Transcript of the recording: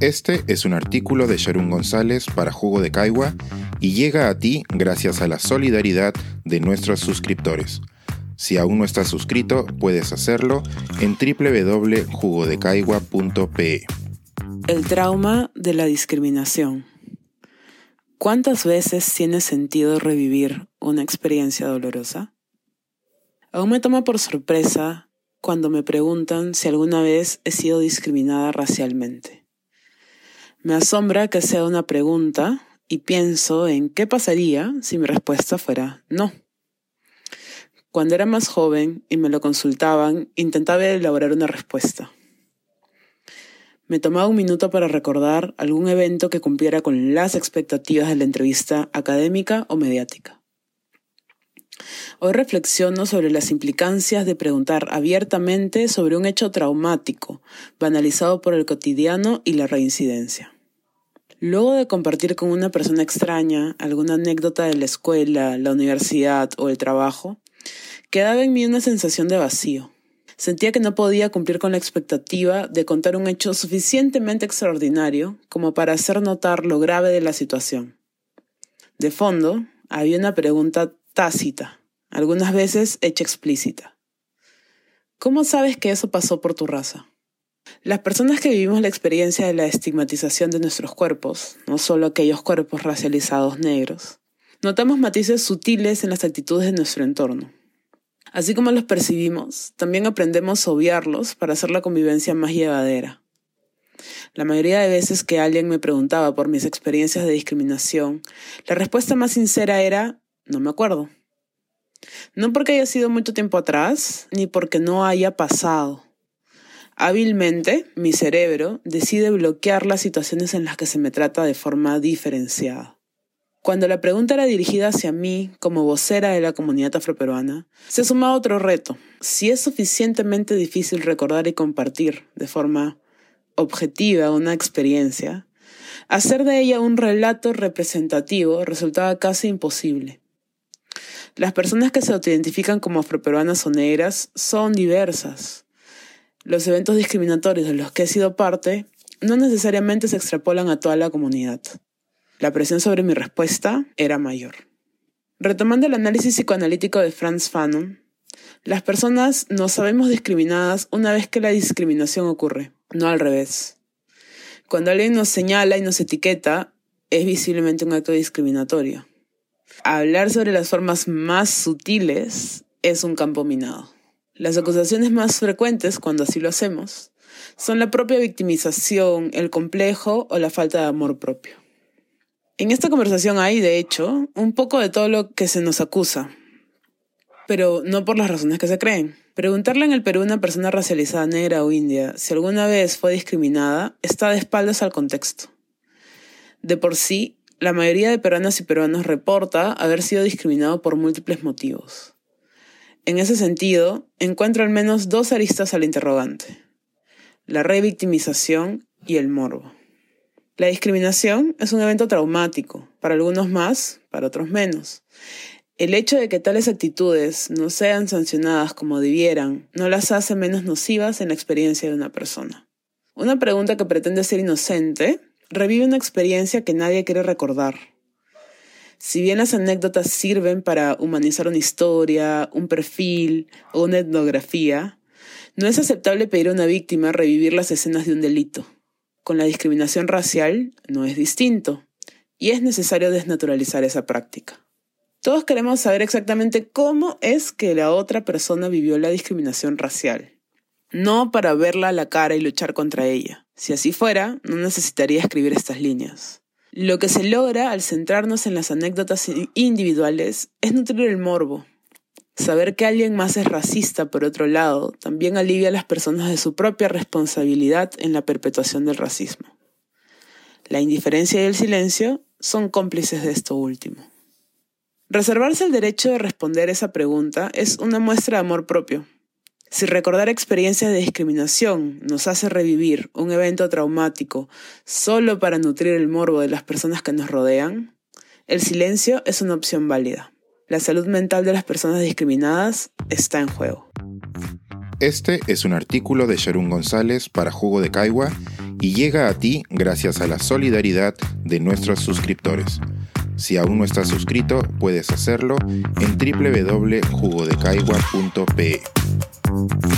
Este es un artículo de Sharon González para Jugo de Caigua y llega a ti gracias a la solidaridad de nuestros suscriptores. Si aún no estás suscrito, puedes hacerlo en www.jugodecaigua.pe. El trauma de la discriminación. ¿Cuántas veces tiene sentido revivir una experiencia dolorosa? Aún me toma por sorpresa cuando me preguntan si alguna vez he sido discriminada racialmente. Me asombra que sea una pregunta y pienso en qué pasaría si mi respuesta fuera no. Cuando era más joven y me lo consultaban, intentaba elaborar una respuesta. Me tomaba un minuto para recordar algún evento que cumpliera con las expectativas de la entrevista académica o mediática. Hoy reflexiono sobre las implicancias de preguntar abiertamente sobre un hecho traumático, banalizado por el cotidiano y la reincidencia. Luego de compartir con una persona extraña alguna anécdota de la escuela, la universidad o el trabajo, Quedaba en mí una sensación de vacío. Sentía que no podía cumplir con la expectativa de contar un hecho suficientemente extraordinario como para hacer notar lo grave de la situación. De fondo, había una pregunta tácita, algunas veces hecha explícita. ¿Cómo sabes que eso pasó por tu raza? Las personas que vivimos la experiencia de la estigmatización de nuestros cuerpos, no solo aquellos cuerpos racializados negros, notamos matices sutiles en las actitudes de nuestro entorno. Así como los percibimos, también aprendemos a obviarlos para hacer la convivencia más llevadera. La mayoría de veces que alguien me preguntaba por mis experiencias de discriminación, la respuesta más sincera era no me acuerdo. No porque haya sido mucho tiempo atrás, ni porque no haya pasado. Hábilmente, mi cerebro decide bloquear las situaciones en las que se me trata de forma diferenciada. Cuando la pregunta era dirigida hacia mí como vocera de la comunidad afroperuana, se sumaba otro reto. Si es suficientemente difícil recordar y compartir de forma objetiva una experiencia, hacer de ella un relato representativo resultaba casi imposible. Las personas que se autoidentifican como afroperuanas o negras son diversas. Los eventos discriminatorios de los que he sido parte no necesariamente se extrapolan a toda la comunidad la presión sobre mi respuesta era mayor. Retomando el análisis psicoanalítico de Franz Fanon, las personas nos sabemos discriminadas una vez que la discriminación ocurre, no al revés. Cuando alguien nos señala y nos etiqueta, es visiblemente un acto discriminatorio. Hablar sobre las formas más sutiles es un campo minado. Las acusaciones más frecuentes, cuando así lo hacemos, son la propia victimización, el complejo o la falta de amor propio. En esta conversación hay, de hecho, un poco de todo lo que se nos acusa, pero no por las razones que se creen. Preguntarle en el Perú a una persona racializada negra o india si alguna vez fue discriminada está de espaldas al contexto. De por sí, la mayoría de peruanas y peruanos reporta haber sido discriminado por múltiples motivos. En ese sentido, encuentro al menos dos aristas al interrogante. La revictimización y el morbo. La discriminación es un evento traumático, para algunos más, para otros menos. El hecho de que tales actitudes no sean sancionadas como debieran no las hace menos nocivas en la experiencia de una persona. Una pregunta que pretende ser inocente revive una experiencia que nadie quiere recordar. Si bien las anécdotas sirven para humanizar una historia, un perfil o una etnografía, no es aceptable pedir a una víctima revivir las escenas de un delito con la discriminación racial no es distinto y es necesario desnaturalizar esa práctica. Todos queremos saber exactamente cómo es que la otra persona vivió la discriminación racial, no para verla a la cara y luchar contra ella. Si así fuera, no necesitaría escribir estas líneas. Lo que se logra al centrarnos en las anécdotas individuales es nutrir el morbo, Saber que alguien más es racista, por otro lado, también alivia a las personas de su propia responsabilidad en la perpetuación del racismo. La indiferencia y el silencio son cómplices de esto último. Reservarse el derecho de responder esa pregunta es una muestra de amor propio. Si recordar experiencias de discriminación nos hace revivir un evento traumático solo para nutrir el morbo de las personas que nos rodean, el silencio es una opción válida. La salud mental de las personas discriminadas está en juego. Este es un artículo de Sharon González para Jugo de Caigua y llega a ti gracias a la solidaridad de nuestros suscriptores. Si aún no estás suscrito, puedes hacerlo en www.jugodecaigua.pe. Thank you.